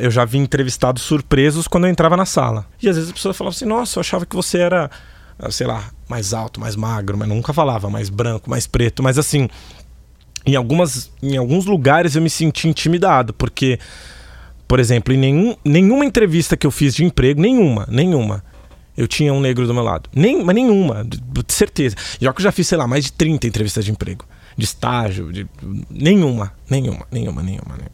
Eu já vi entrevistados surpresos quando eu entrava na sala. E às vezes a pessoa falava assim: Nossa, eu achava que você era, ah, sei lá, mais alto, mais magro, mas nunca falava mais branco, mais preto. Mas assim, em, algumas, em alguns lugares eu me senti intimidado, porque, por exemplo, em nenhum, nenhuma entrevista que eu fiz de emprego, nenhuma, nenhuma, eu tinha um negro do meu lado. Nem, mas nenhuma, de, de certeza. Já que eu já fiz, sei lá, mais de 30 entrevistas de emprego, de estágio, de nenhuma, nenhuma, nenhuma, nenhuma. nenhuma.